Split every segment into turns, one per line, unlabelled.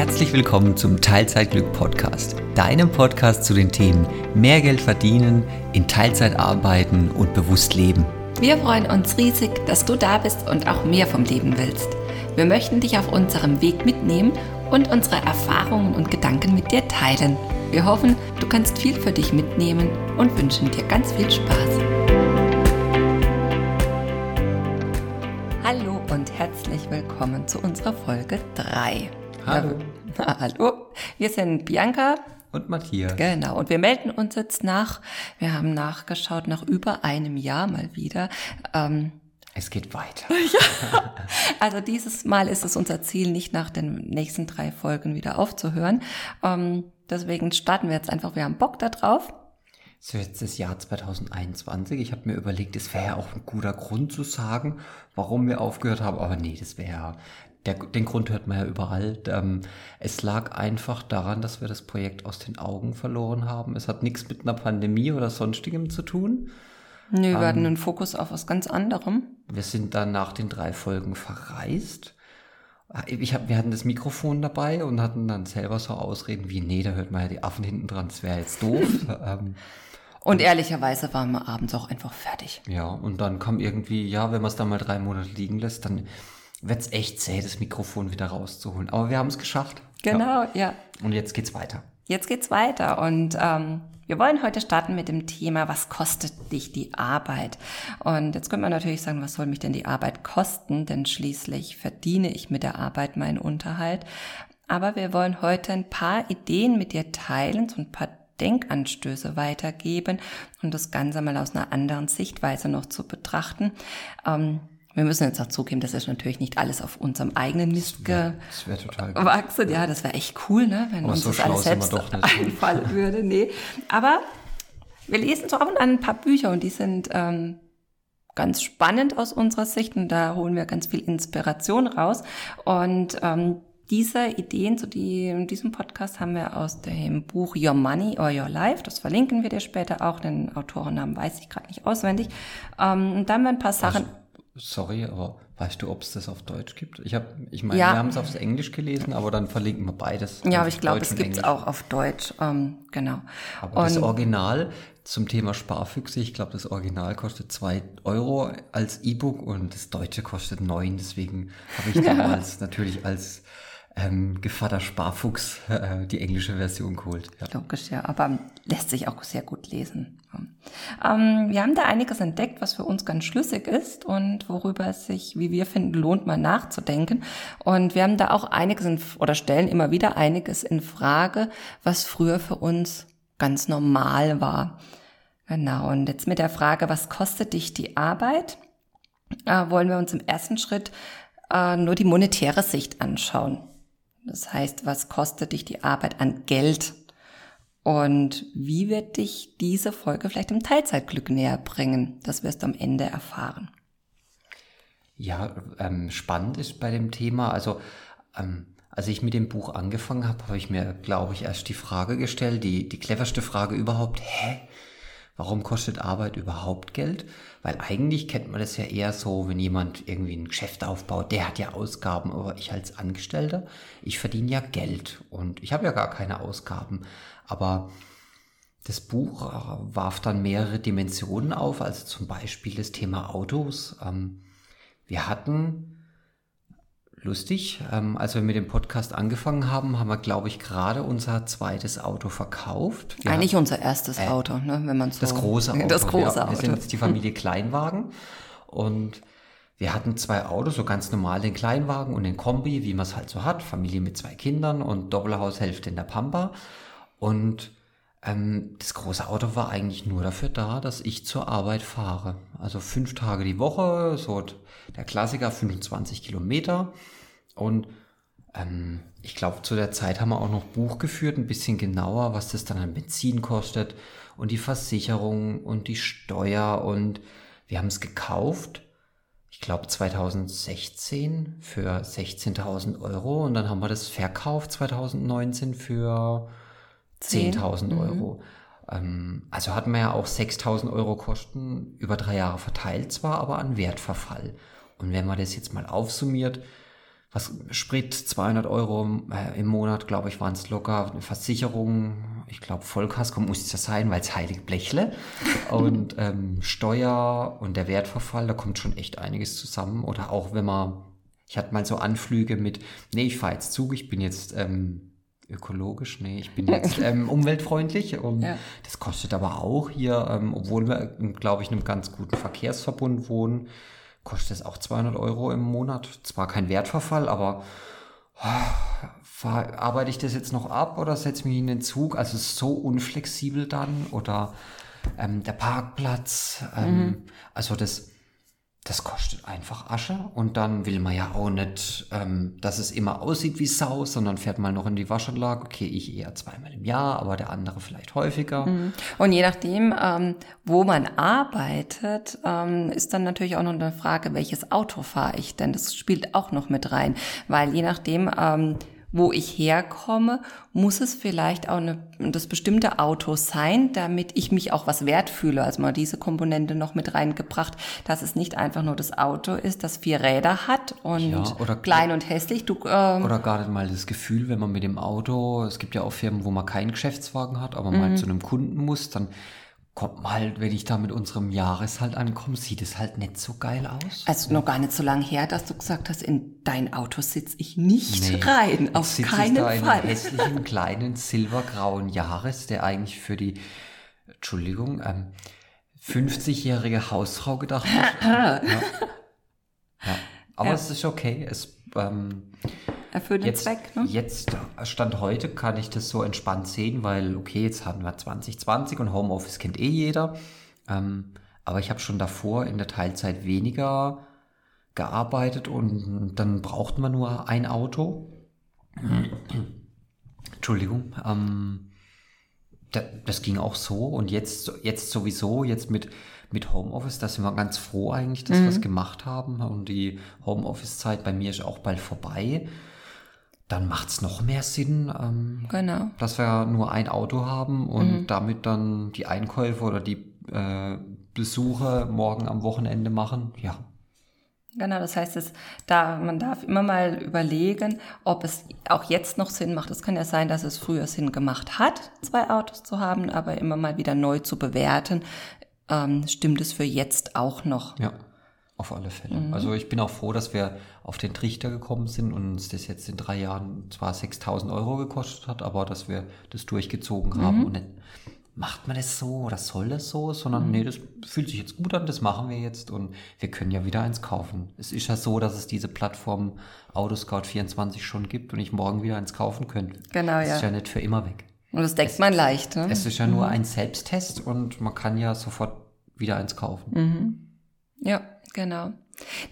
herzlich willkommen zum Teilzeitglück Podcast, deinem Podcast zu den Themen mehr Geld verdienen, in Teilzeit arbeiten und bewusst leben.
Wir freuen uns riesig, dass du da bist und auch mehr vom Leben willst. Wir möchten dich auf unserem Weg mitnehmen und unsere Erfahrungen und Gedanken mit dir teilen. Wir hoffen, du kannst viel für dich mitnehmen und wünschen dir ganz viel Spaß. Hallo und herzlich willkommen zu unserer Folge 3.
Hallo.
Na, hallo, wir sind Bianca.
Und Matthias.
Genau, und wir melden uns jetzt nach, wir haben nachgeschaut, nach über einem Jahr mal wieder. Ähm,
Es geht weiter.
also dieses Mal ist es unser Ziel, nicht nach den nächsten drei Folgen wieder aufzuhören. Ähm, deswegen starten wir jetzt einfach, wir haben Bock da drauf.
So jetzt das Jahr 2021. Ich habe mir überlegt, es wäre ja auch ein guter Grund zu sagen, warum wir aufgehört haben. Aber nee, das wäre ja, der, den Grund hört man ja überall. Ähm, es lag einfach daran, dass wir das Projekt aus den Augen verloren haben. Es hat nichts mit einer Pandemie oder sonstigem zu tun.
Nö, wir hatten einen Fokus auf was ganz anderem.
Wir sind dann nach den drei Folgen verreist. Ich hab, wir hatten das Mikrofon dabei und hatten dann selber so Ausreden wie, nee, da hört man ja die Affen hinten dran, das wäre jetzt doof. ähm,
Und ehrlicherweise waren wir abends auch einfach fertig.
ja, und dann kam irgendwie, ja, wenn man es dann mal drei Monate liegen lässt, dann wird's echt zäh, das Mikrofon wieder rauszuholen. Aber wir haben es geschafft. Ja.
Genau, ja.
Und jetzt geht's weiter.
Jetzt geht's weiter und ähm, wir wollen heute starten mit dem Thema, was kostet dich die Arbeit? Und jetzt könnte man natürlich sagen, was soll mich denn die Arbeit kosten? Denn schließlich verdiene ich mit der Arbeit meinen Unterhalt. Aber wir wollen heute ein paar Ideen mit dir teilen, so ein paar Denkanstöße weitergeben und das Ganze mal aus einer anderen Sichtweise noch zu betrachten. Ähm, wir müssen jetzt auch zugeben, das ist natürlich nicht alles auf unserem eigenen Mist ge
Das wäre total gut.
wachsen. Ja, das wäre echt cool, ne? wenn
Aber
uns
so
das alles selbst einfallen würde. Nee. Aber wir lesen so ab und an ein paar Bücher und die sind ähm, ganz spannend aus unserer Sicht und da holen wir ganz viel Inspiration raus. Und ähm, diese Ideen zu die, in diesem Podcast haben wir aus dem Buch Your Money or Your Life. Das verlinken wir dir später auch. Den Autorennamen weiß ich gerade nicht auswendig. Ähm, und dann haben wir ein paar Sachen.
Sorry, aber weißt du, ob es das auf Deutsch gibt? Ich habe, ich meine,
Ja.
wir haben es auf Englisch gelesen, aber dann verlinken wir beides.
ja, aber ich glaube, es gibt es auch auf Deutsch. Ähm, genau.
Aber das
Und-
Original zum Thema Sparfüchse, ich glaube, das Original kostet zwei Euro als E-Book und das Deutsche kostet neun. Deswegen habe ich damals natürlich als ähm, Gevatter Sparfuchs äh, die englische Version geholt. Ja.
Logisch, ja, aber lässt sich auch sehr gut lesen. Ähm, wir haben da einiges entdeckt, was für uns ganz schlüssig ist und worüber es sich, wie wir finden, lohnt mal nachzudenken. Und wir haben da auch einiges in, oder stellen immer wieder einiges in Frage, was früher für uns ganz normal war. Genau. Und jetzt mit der Frage, was kostet dich die Arbeit, äh, wollen wir uns im ersten Schritt äh, nur die monetäre Sicht anschauen. Das heißt, was kostet dich die Arbeit an Geld? Und wie wird dich diese Folge vielleicht im Teilzeitglück näher bringen? Das wirst du am Ende erfahren.
Ja, ähm, spannend ist bei dem Thema, also ähm, als ich mit dem Buch angefangen habe, habe ich mir, glaube ich, erst die Frage gestellt, die, die cleverste Frage überhaupt, hä? Warum kostet Arbeit überhaupt Geld? Weil eigentlich kennt man das ja eher so, wenn jemand irgendwie ein Geschäft aufbaut, der hat ja Ausgaben, aber ich als Angestellter, ich verdiene ja Geld und ich habe ja gar keine Ausgaben. Aber das Buch äh, warf dann mehrere Dimensionen auf, also zum Beispiel das Thema Autos. Ähm, wir hatten, lustig, ähm, als wir mit dem Podcast angefangen haben, haben wir, glaube ich, gerade unser zweites Auto verkauft. Wir
Eigentlich unser erstes Auto, ne, wenn man so
das große Auto.
Das große
ja,
Auto.
Wir sind jetzt die Familie Kleinwagen und wir hatten zwei Autos, so ganz normal den Kleinwagen und den Kombi, wie man es halt so hat. Familie mit zwei Kindern und Doppelhaushälfte in der Pampa. Und ähm, das große Auto war eigentlich nur dafür da, dass ich zur Arbeit fahre. Also fünf Tage die Woche, so der Klassiker, 25 Kilometer. Und ähm, ich glaube, zu der Zeit haben wir auch noch Buch geführt, ein bisschen genauer, was das dann an Benzin kostet und die Versicherung und die Steuer. Und wir haben es gekauft, ich glaube 2016 für 16.000 Euro und dann haben wir das verkauft 2019 für 10.000 Euro. Ähm, also hatten wir ja auch 6.000 Euro Kosten über drei Jahre verteilt zwar, aber an Wertverfall. Und wenn man das jetzt mal aufsummiert, was Sprit 200 Euro äh, im Monat, glaube ich, waren es locker. Eine Versicherung, ich glaube Vollkasko muss es ja sein, weil es heilig Blechle. Und ähm, Steuer und der Wertverfall, da kommt schon echt einiges zusammen. Oder auch wenn man, ich hatte mal so Anflüge mit, nee, ich fahre jetzt Zug, ich bin jetzt ähm, ökologisch, nee, ich bin jetzt ähm, umweltfreundlich. Und ja. das kostet aber auch hier, ähm, obwohl wir, glaube ich, in einem ganz guten Verkehrsverbund wohnen, kostet es auch 200 Euro im Monat. Zwar kein Wertverfall, aber oh, arbeite ich das jetzt noch ab oder setze mich in den Zug? Also so unflexibel dann oder ähm, der Parkplatz. Ähm, mhm. Also das das kostet einfach Asche und dann will man ja auch nicht, ähm, dass es immer aussieht wie Sau, sondern fährt mal noch in die Waschanlage. Okay, ich eher zweimal im Jahr, aber der andere vielleicht häufiger. Mhm.
Und je nachdem, ähm, wo man arbeitet, ähm, ist dann natürlich auch noch eine Frage, welches Auto fahre ich denn? Das spielt auch noch mit rein, weil je nachdem, ähm, wo ich herkomme, muss es vielleicht auch eine, das bestimmte Auto sein, damit ich mich auch was wert fühle. Also mal diese Komponente noch mit reingebracht, dass es nicht einfach nur das Auto ist, das vier Räder hat und ja, oder, klein und hässlich. Du,
ähm, oder gar nicht mal das Gefühl, wenn man mit dem Auto, es gibt ja auch Firmen, wo man keinen Geschäftswagen hat, aber mal mhm. zu einem Kunden muss, dann kommt mal halt, wenn ich da mit unserem Jahreshalt ankomme, sieht es halt nicht so geil aus.
Also noch gar nicht so lange her, dass du gesagt hast, in dein Auto sitze ich nicht nee, rein. Auf keinen ich da Fall. In
hässlichen kleinen silbergrauen Jahres, der eigentlich für die, Entschuldigung, ähm, 50-jährige Hausfrau gedacht ist. ja. ja. Aber ja. es ist okay. Es ähm,
erfüllt den Zweck. Ne?
Jetzt, Stand heute, kann ich das so entspannt sehen, weil, okay, jetzt hatten wir 2020 und Homeoffice kennt eh jeder. Ähm, aber ich habe schon davor in der Teilzeit weniger gearbeitet und dann braucht man nur ein Auto. Entschuldigung. Ähm, das ging auch so und jetzt, jetzt sowieso, jetzt mit, mit Homeoffice, da sind wir ganz froh eigentlich, dass mhm. wir es gemacht haben und die Homeoffice-Zeit bei mir ist auch bald vorbei dann macht es noch mehr Sinn, ähm, genau. dass wir nur ein Auto haben und mhm. damit dann die Einkäufe oder die äh, Besuche morgen am Wochenende machen. Ja.
Genau, das heißt, es, da, man darf immer mal überlegen, ob es auch jetzt noch Sinn macht. Es kann ja sein, dass es früher Sinn gemacht hat, zwei Autos zu haben, aber immer mal wieder neu zu bewerten, ähm, stimmt es für jetzt auch noch.
Ja. Auf alle Fälle. Mhm. Also ich bin auch froh, dass wir auf den Trichter gekommen sind und uns das jetzt in drei Jahren zwar 6000 Euro gekostet hat, aber dass wir das durchgezogen mhm. haben und nicht, macht man das so oder soll das so, sondern mhm. nee, das fühlt sich jetzt gut an, das machen wir jetzt und wir können ja wieder eins kaufen. Es ist ja so, dass es diese Plattform Autoscout24 schon gibt und ich morgen wieder eins kaufen könnte.
Genau,
das
ja.
ist ja nicht für immer weg.
Und das deckt es, man leicht.
Ne? Es ist ja nur mhm. ein Selbsttest und man kann ja sofort wieder eins kaufen.
Ja, Genau.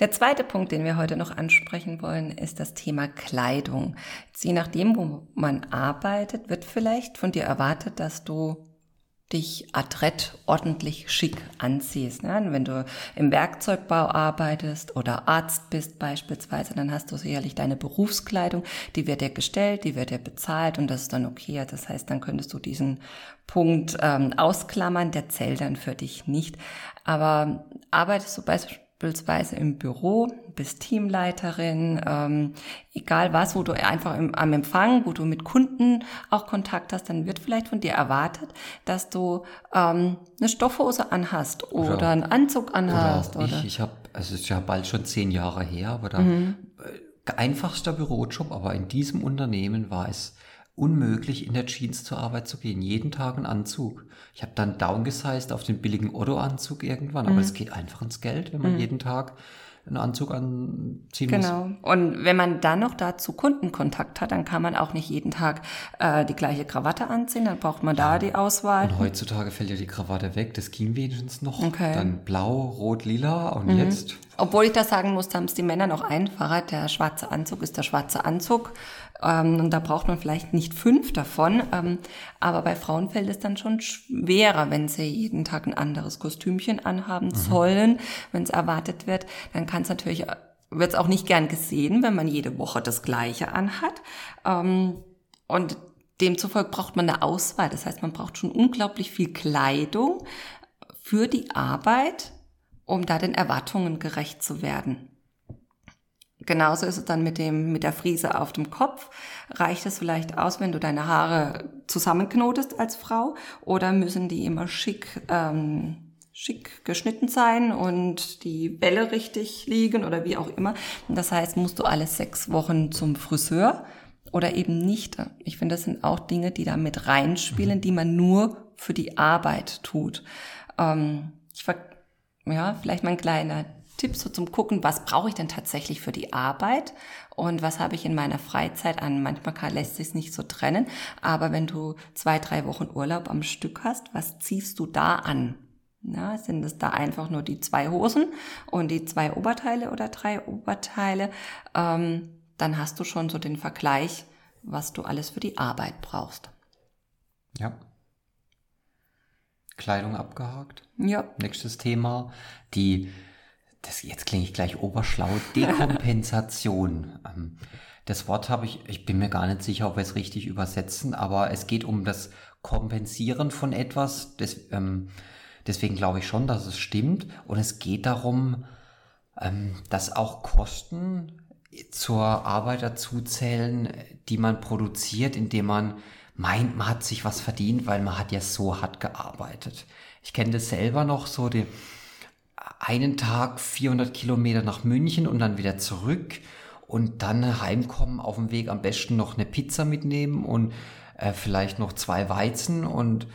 Der zweite Punkt, den wir heute noch ansprechen wollen, ist das Thema Kleidung. Je nachdem, wo man arbeitet, wird vielleicht von dir erwartet, dass du dich adrett ordentlich schick anziehst. Ne? Wenn du im Werkzeugbau arbeitest oder Arzt bist beispielsweise, dann hast du sicherlich deine Berufskleidung, die wird dir gestellt, die wird dir bezahlt und das ist dann okay. Das heißt, dann könntest du diesen Punkt ähm, ausklammern, der zählt dann für dich nicht. Aber arbeitest du beispielsweise beispielsweise im Büro, bist Teamleiterin, ähm, egal was, wo du einfach im, am Empfang, wo du mit Kunden auch Kontakt hast, dann wird vielleicht von dir erwartet, dass du ähm, eine Stoffhose anhast oder, oder einen Anzug anhast.
Oder, oder? ich, ich habe, also es ist ja bald schon zehn Jahre her, aber da mhm. Äh, einfachster Bürojob, aber in diesem Unternehmen war es unmöglich, in der Jeans zur Arbeit zu gehen. Jeden Tag ein Anzug. Ich habe dann downgesized auf den billigen Otto-Anzug irgendwann, aber mhm. es geht einfach ins Geld, wenn man mhm. jeden Tag einen Anzug anziehen
genau. muss. Genau. Und wenn man dann noch dazu Kundenkontakt hat, dann kann man auch nicht jeden Tag äh, die gleiche Krawatte anziehen, dann braucht man ja. da die Auswahl.
Und heutzutage fällt ja die Krawatte weg, das ging wenigstens noch. Okay. Dann blau, rot, lila und mhm. jetzt.
Obwohl ich das sagen muss, haben es die Männer noch einfacher. Der schwarze Anzug ist der schwarze Anzug. Ähm, und da braucht man vielleicht nicht fünf davon. Ähm, aber bei Frauen fällt es dann schon schwerer, wenn sie jeden Tag ein anderes Kostümchen anhaben mhm. sollen. Wenn es erwartet wird, dann kann es natürlich, wird es auch nicht gern gesehen, wenn man jede Woche das Gleiche anhat. Ähm, und demzufolge braucht man eine Auswahl. Das heißt, man braucht schon unglaublich viel Kleidung für die Arbeit, um da den Erwartungen gerecht zu werden. Genauso ist es dann mit dem, mit der Friese auf dem Kopf. Reicht es vielleicht aus, wenn du deine Haare zusammenknotest als Frau? Oder müssen die immer schick, ähm, schick geschnitten sein und die Bälle richtig liegen oder wie auch immer? Das heißt, musst du alle sechs Wochen zum Friseur oder eben nicht. Ich finde, das sind auch Dinge, die da mit reinspielen, mhm. die man nur für die Arbeit tut. Ähm, ich ver ja, vielleicht mal ein kleiner Tipps so zum Gucken, was brauche ich denn tatsächlich für die Arbeit und was habe ich in meiner Freizeit an. Manchmal lässt sich nicht so trennen, aber wenn du zwei, drei Wochen Urlaub am Stück hast, was ziehst du da an? Ja, sind es da einfach nur die zwei Hosen und die zwei Oberteile oder drei Oberteile? Ähm, dann hast du schon so den Vergleich, was du alles für die Arbeit brauchst.
Ja. Kleidung abgehakt.
Ja.
Nächstes Thema. Die das, jetzt klinge ich gleich oberschlau, Dekompensation. Ähm, das Wort habe ich, ich bin mir gar nicht sicher, ob wir es richtig übersetzen, aber es geht um das Kompensieren von etwas. Das, ähm, deswegen glaube ich schon, dass es stimmt. Und es geht darum, ähm, dass auch Kosten zur Arbeit dazuzählen, die man produziert, indem man meint, man hat sich was verdient, weil man hat ja so hart gearbeitet. Ich kenne das selber noch so, die, einen Tag 400 Kilometer nach München und dann wieder zurück und dann heimkommen, auf dem Weg am besten noch eine Pizza mitnehmen und äh, vielleicht noch zwei Weizen und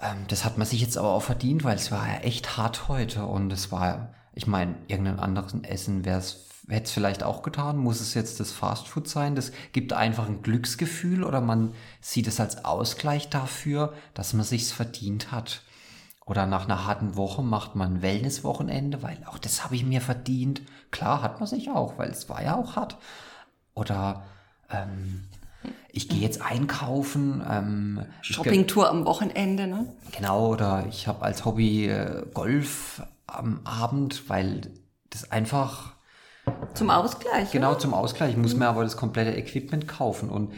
ähm, das hat man sich jetzt aber auch verdient, weil es war ja echt hart heute und es war, ich meine, irgendein anderes Essen wäre es hätte es vielleicht auch getan. Muss es jetzt das Fastfood sein? Das gibt einfach ein Glücksgefühl oder man sieht es als Ausgleich dafür, dass man sich's verdient hat. Oder nach einer harten Woche macht man ein Wellnesswochenende, weil auch das habe ich mir verdient. Klar, hat man sich auch, weil es war ja auch hart. Oder ähm, ich gehe jetzt einkaufen. Ähm,
Shoppingtour am Wochenende, ne?
Genau, oder ich habe als Hobby äh, Golf am Abend, weil das einfach.
Zum Ausgleich.
Genau, zum Ausgleich. Ich muss mhm. mir aber das komplette Equipment kaufen. Und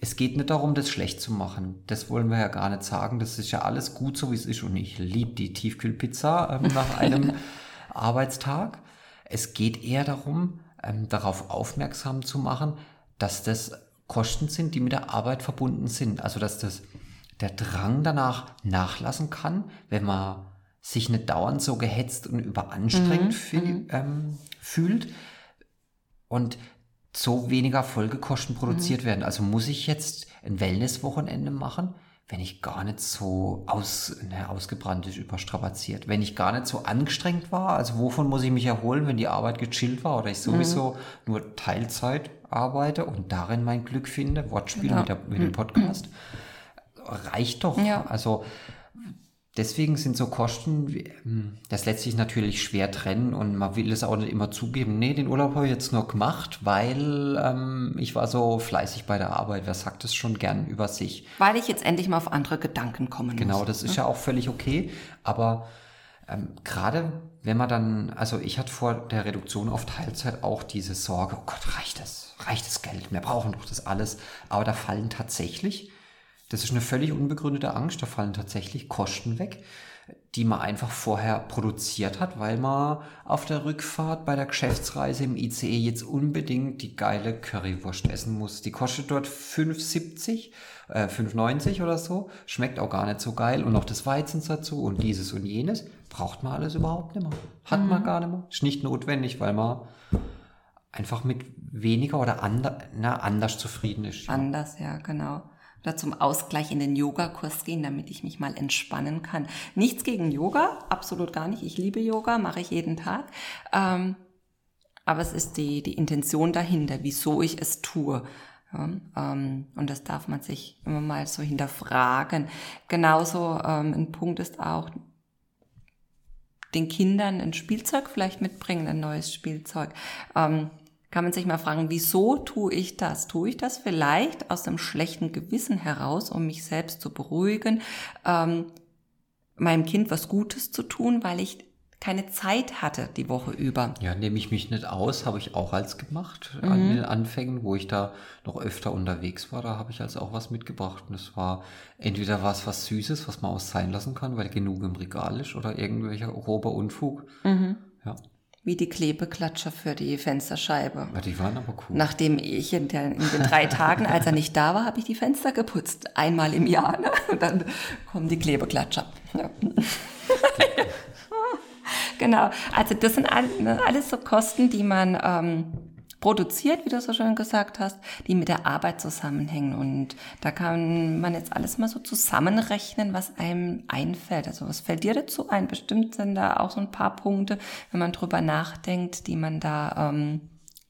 es geht nicht darum, das schlecht zu machen. Das wollen wir ja gar nicht sagen. Das ist ja alles gut, so wie es ist. Und ich liebe die Tiefkühlpizza ähm, nach einem Arbeitstag. Es geht eher darum, ähm, darauf aufmerksam zu machen, dass das Kosten sind, die mit der Arbeit verbunden sind. Also dass das der Drang danach nachlassen kann, wenn man sich nicht dauernd so gehetzt und überanstrengt mhm. mhm. ähm, fühlt. Und so weniger Folgekosten produziert mhm. werden. Also muss ich jetzt ein Wellnesswochenende machen, wenn ich gar nicht so aus, ne, ausgebrannt ist, überstrapaziert, wenn ich gar nicht so angestrengt war, also wovon muss ich mich erholen, wenn die Arbeit gechillt war oder ich sowieso mhm. nur Teilzeit arbeite und darin mein Glück finde, Wortspiel ja. mit, der, mit dem Podcast, reicht doch. Ja. Also deswegen sind so Kosten, hm, das lässt sich natürlich schwer trennen und man will es auch nicht immer zugeben. Nee, den Urlaub habe ich jetzt nur gemacht, weil ähm, ich war so fleißig bei der Arbeit. Wer sagt es schon gern über sich?
Weil ich jetzt endlich mal auf andere Gedanken kommen
genau, muss. Genau, das ist ne? ja auch völlig okay. Aber ähm, gerade wenn man dann, also ich hatte vor der Reduktion auf Teilzeit auch diese Sorge, oh Gott, reicht das? Reicht das Geld? Wir brauchen doch das alles. Aber da fallen tatsächlich das ist eine völlig unbegründete Angst. Da fallen tatsächlich Kosten weg, die man einfach vorher produziert hat, weil man auf der Rückfahrt bei der Geschäftsreise im ICE jetzt unbedingt die geile Currywurst essen muss. Die kostet dort 5,70, äh, 5,90 oder so. Schmeckt auch gar nicht so geil. Und noch das Weizen dazu und dieses und jenes. Braucht man alles überhaupt nicht mehr. Hat mhm. man gar nicht mehr. Ist nicht notwendig, weil man einfach mit weniger oder ander, na, anders zufrieden ist.
Ja. Anders, ja, genau oder zum Ausgleich in den Yogakurs gehen, damit ich mich mal entspannen kann. Nichts gegen Yoga, absolut gar nicht. Ich liebe Yoga, mache ich jeden Tag. Ähm, aber es ist die, die Intention dahinter, wieso ich es tue. Ja, ähm, und das darf man sich immer mal so hinterfragen. Genauso ähm, ein Punkt ist auch, den Kindern ein Spielzeug vielleicht mitbringen, ein neues Spielzeug. Ähm, kann man sich mal fragen, wieso tue ich das? Tue ich das vielleicht aus einem schlechten Gewissen heraus, um mich selbst zu beruhigen, ähm, meinem Kind was Gutes zu tun, weil ich keine Zeit hatte die Woche über.
Ja, nehme ich mich nicht aus, habe ich auch als gemacht mhm. an den Anfängen, wo ich da noch öfter unterwegs war, da habe ich also auch was mitgebracht. Und es war entweder was was Süßes, was man auch sein lassen kann, weil genug im Regal ist, oder irgendwelcher grober Unfug. Mhm.
Ja. Wie die Klebeklatscher für die Fensterscheibe.
Ja, die waren aber cool.
Nachdem ich in, der, in den drei Tagen, als er nicht da war, habe ich die Fenster geputzt. Einmal im Jahr. Ne? Und dann kommen die Klebeklatscher. Ja. genau. Also das sind ne, alles so Kosten, die man ähm, produziert, wie du so schön gesagt hast, die mit der Arbeit zusammenhängen. Und da kann man jetzt alles mal so zusammenrechnen, was einem einfällt. Also was fällt dir dazu ein? Bestimmt sind da auch so ein paar Punkte, wenn man drüber nachdenkt, die man da ähm,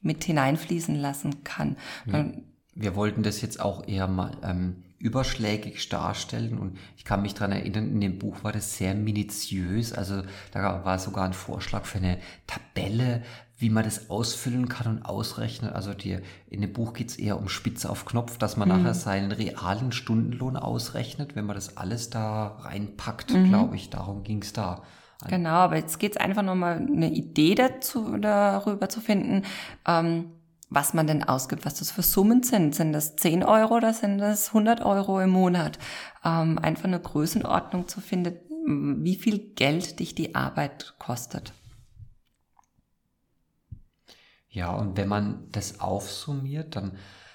mit hineinfließen lassen kann.
Ja. Wir wollten das jetzt auch eher mal ähm, überschlägig darstellen und ich kann mich dran erinnern, in dem Buch war das sehr minutiös, also da war sogar ein Vorschlag für eine Tabelle, wie man das ausfüllen kann und ausrechnen. Also die, in dem Buch geht's eher um Spitze auf Knopf, dass man mhm. nachher seinen realen Stundenlohn ausrechnet, wenn man das alles da reinpackt, mhm. glaube ich. Darum ging's da.
Genau, aber jetzt geht's einfach nochmal eine Idee dazu, darüber zu finden, ähm, was man denn ausgibt, was das für Summen sind. Sind das 10 Euro oder sind das 100 Euro im Monat? Ähm, einfach eine Größenordnung zu finden, wie viel Geld dich die Arbeit kostet.
Ja, und wenn man das aufsummiert, dann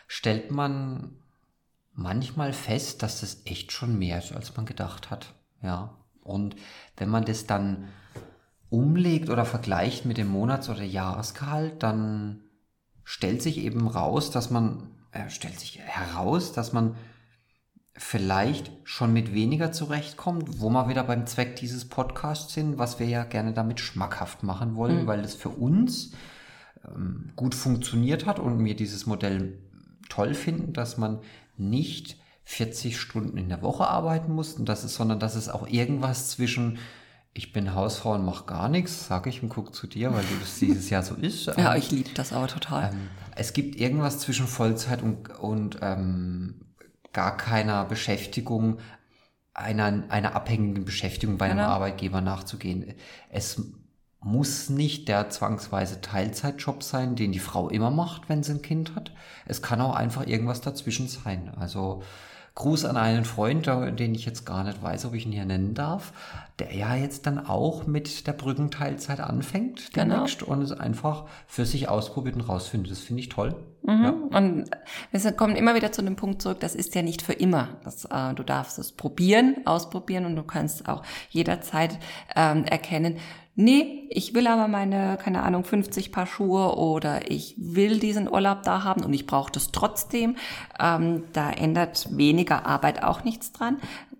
stellt man manchmal fest, dass das echt schon mehr ist, als man gedacht hat. Ja. Und wenn man das dann umlegt oder vergleicht mit dem Monats- oder Jahresgehalt, dann stellt sich eben raus, dass man, äh, stellt sich heraus, dass man vielleicht schon mit weniger zurechtkommt, wo wir wieder beim Zweck dieses Podcasts sind, was wir ja gerne damit schmackhaft machen wollen, mhm. weil es für uns gut funktioniert hat und mir dieses Modell toll finden, dass man nicht 40 Stunden in der Woche arbeiten muss, und das ist, sondern dass es auch irgendwas zwischen ich bin Hausfrau und mache gar nichts, sage ich und gucke zu dir, weil du das dieses Jahr so ist.
ja, ich liebe das aber total.
Ähm, es gibt irgendwas zwischen Vollzeit und, und ähm, gar keiner Beschäftigung, einer, einer abhängigen Beschäftigung bei einem genau. Arbeitgeber nachzugehen. Es muss nicht der zwangsweise Teilzeitjob sein, den die Frau immer macht, wenn sie ein Kind hat. Es kann auch einfach irgendwas dazwischen sein. Also Gruß an einen Freund, den ich jetzt gar nicht weiß, ob ich ihn hier nennen darf, der ja jetzt dann auch mit der Brückenteilzeit anfängt genau. und es einfach für sich ausprobiert und rausfindet. Das finde ich toll.
Mhm. Ja. Und wir kommen immer wieder zu dem Punkt zurück, das ist ja nicht für immer. Das, äh, du darfst es probieren, ausprobieren und du kannst auch jederzeit ähm, erkennen, nee, ich will aber meine, keine Ahnung, 50 Paar Schuhe oder ich will diesen Urlaub da haben und ich brauche das trotzdem. Ähm, da ändert weniger Arbeit auch nichts dran.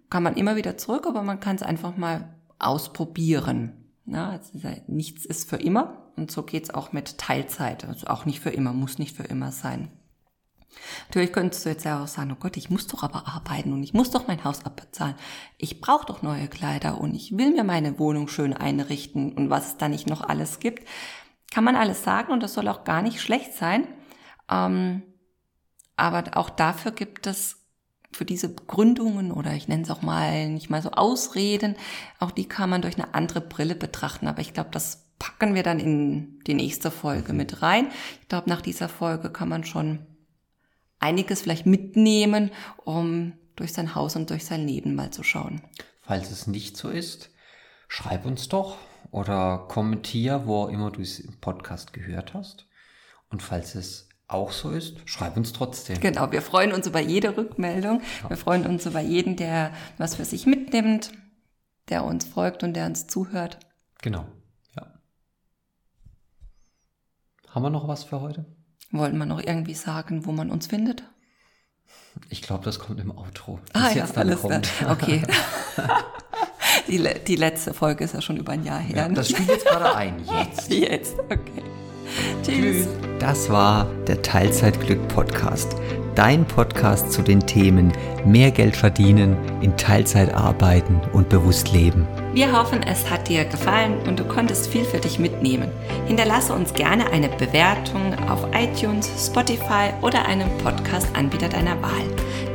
Kann man immer wieder zurück, aber man kann es einfach mal ausprobieren. Ja, also nichts ist für immer und so geht's auch mit Teilzeit. Also auch nicht für immer, muss nicht für immer sein. Natürlich könntest du jetzt ja auch sagen, oh Gott, ich muss doch aber arbeiten und ich muss doch mein Haus abbezahlen. Ich brauche doch neue Kleider und ich will mir meine Wohnung schön einrichten und was es da nicht noch alles gibt. Kann man alles sagen und das soll auch gar nicht schlecht sein. Ähm, aber auch dafür gibt es für diese Begründungen oder ich nenne es auch mal nicht mal so Ausreden, auch die kann man durch eine andere Brille betrachten. Aber ich glaube, das packen wir dann in die nächste Folge mit rein. Ich glaube, nach dieser Folge kann man schon einiges vielleicht mitnehmen, um durch sein Haus und durch sein Leben mal zu schauen.
Falls es nicht so ist, schreib uns doch oder kommentier, wo immer du es im Podcast gehört hast. Und falls es auch so ist, schreib uns trotzdem.
Genau, wir freuen uns über jede Rückmeldung. Ja. Wir freuen uns über jeden, der was für sich mitnimmt, der uns folgt und der uns zuhört.
Genau, ja. Haben wir noch was für heute?
Wollen wir noch irgendwie sagen, wo man uns findet?
Ich glaube, das kommt im Outro.
Ah ja, alles kommt. Da. Okay. die, die letzte Folge ist ja schon über ein Jahr her. Ja,
das spielt jetzt gerade ein. Jetzt.
Jetzt, okay. Tschüss.
Das war der Teilzeitglück Podcast. Dein Podcast zu den Themen mehr Geld verdienen, in Teilzeit arbeiten und bewusst leben.
Wir hoffen, es hat dir gefallen und du konntest viel für dich mitnehmen. Hinterlasse uns gerne eine Bewertung auf iTunes, Spotify oder einem Podcast-Anbieter deiner Wahl.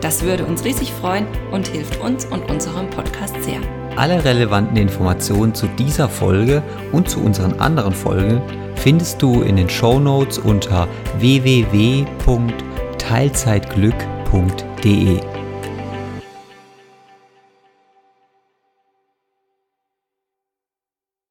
Das würde uns riesig freuen und hilft uns und unserem Podcast sehr.
Alle relevanten Informationen zu dieser Folge und zu unseren anderen Folgen findest du in den Show Notes unter www.teilzeitglück.de.